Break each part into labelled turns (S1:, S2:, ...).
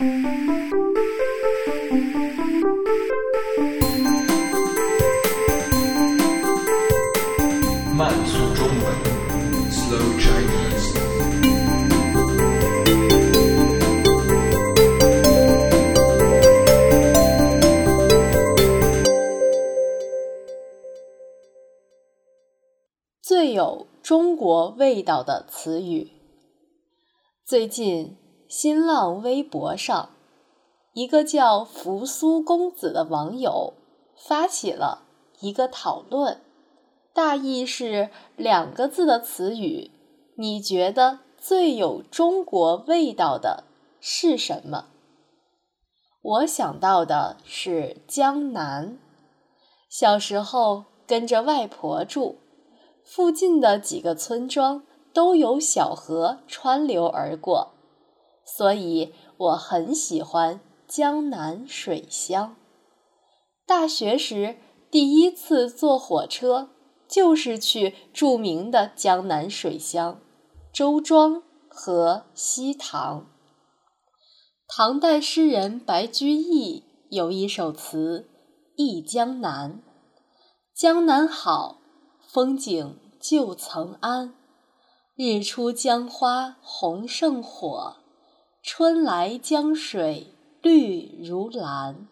S1: 慢速中文，Slow Chinese。
S2: 最有中国味道的词语。最近，新浪微博上，一个叫“扶苏公子”的网友发起了一个讨论，大意是两个字的词语，你觉得最有中国味道的是什么？我想到的是江南。小时候跟着外婆住。附近的几个村庄都有小河穿流而过，所以我很喜欢江南水乡。大学时第一次坐火车，就是去著名的江南水乡周庄和西塘。唐代诗人白居易有一首词《忆江南》，江南好。风景旧曾谙，日出江花红胜火，春来江水绿如蓝，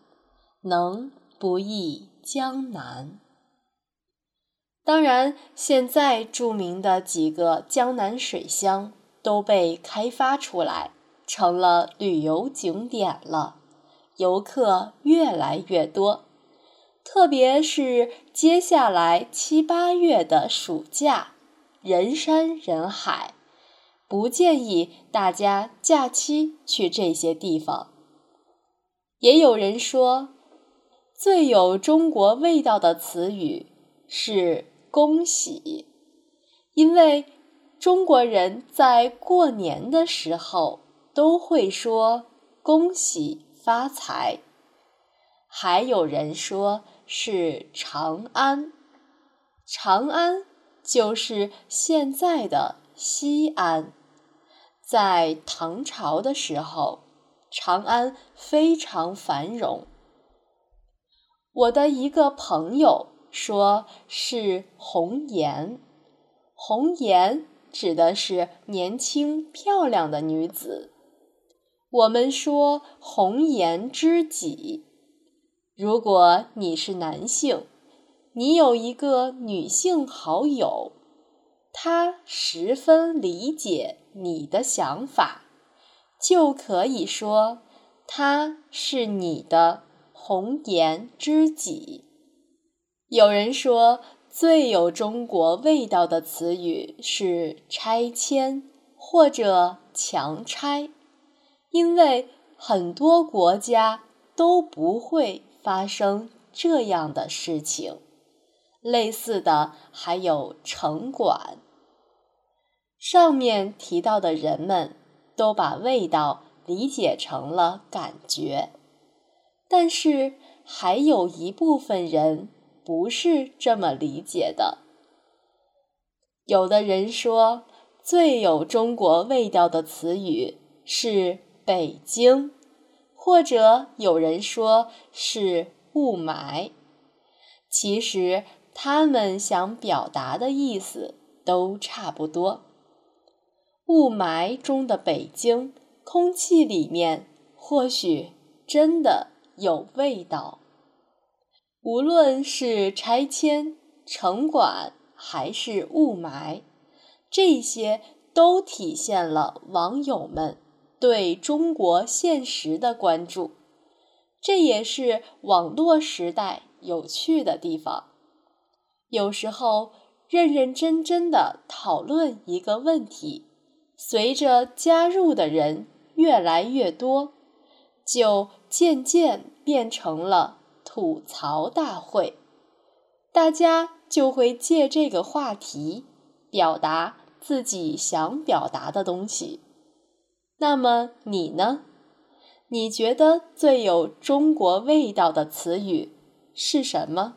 S2: 能不忆江南？当然，现在著名的几个江南水乡都被开发出来，成了旅游景点了，游客越来越多。特别是接下来七八月的暑假，人山人海，不建议大家假期去这些地方。也有人说，最有中国味道的词语是“恭喜”，因为中国人在过年的时候都会说“恭喜发财”。还有人说。是长安，长安就是现在的西安。在唐朝的时候，长安非常繁荣。我的一个朋友说是红颜，红颜指的是年轻漂亮的女子。我们说红颜知己。如果你是男性，你有一个女性好友，他十分理解你的想法，就可以说他是你的红颜知己。有人说，最有中国味道的词语是拆迁或者强拆，因为很多国家都不会。发生这样的事情，类似的还有城管。上面提到的人们都把味道理解成了感觉，但是还有一部分人不是这么理解的。有的人说，最有中国味道的词语是北京。或者有人说是雾霾，其实他们想表达的意思都差不多。雾霾中的北京，空气里面或许真的有味道。无论是拆迁、城管还是雾霾，这些都体现了网友们。对中国现实的关注，这也是网络时代有趣的地方。有时候认认真真的讨论一个问题，随着加入的人越来越多，就渐渐变成了吐槽大会。大家就会借这个话题表达自己想表达的东西。那么你呢？你觉得最有中国味道的词语是什么？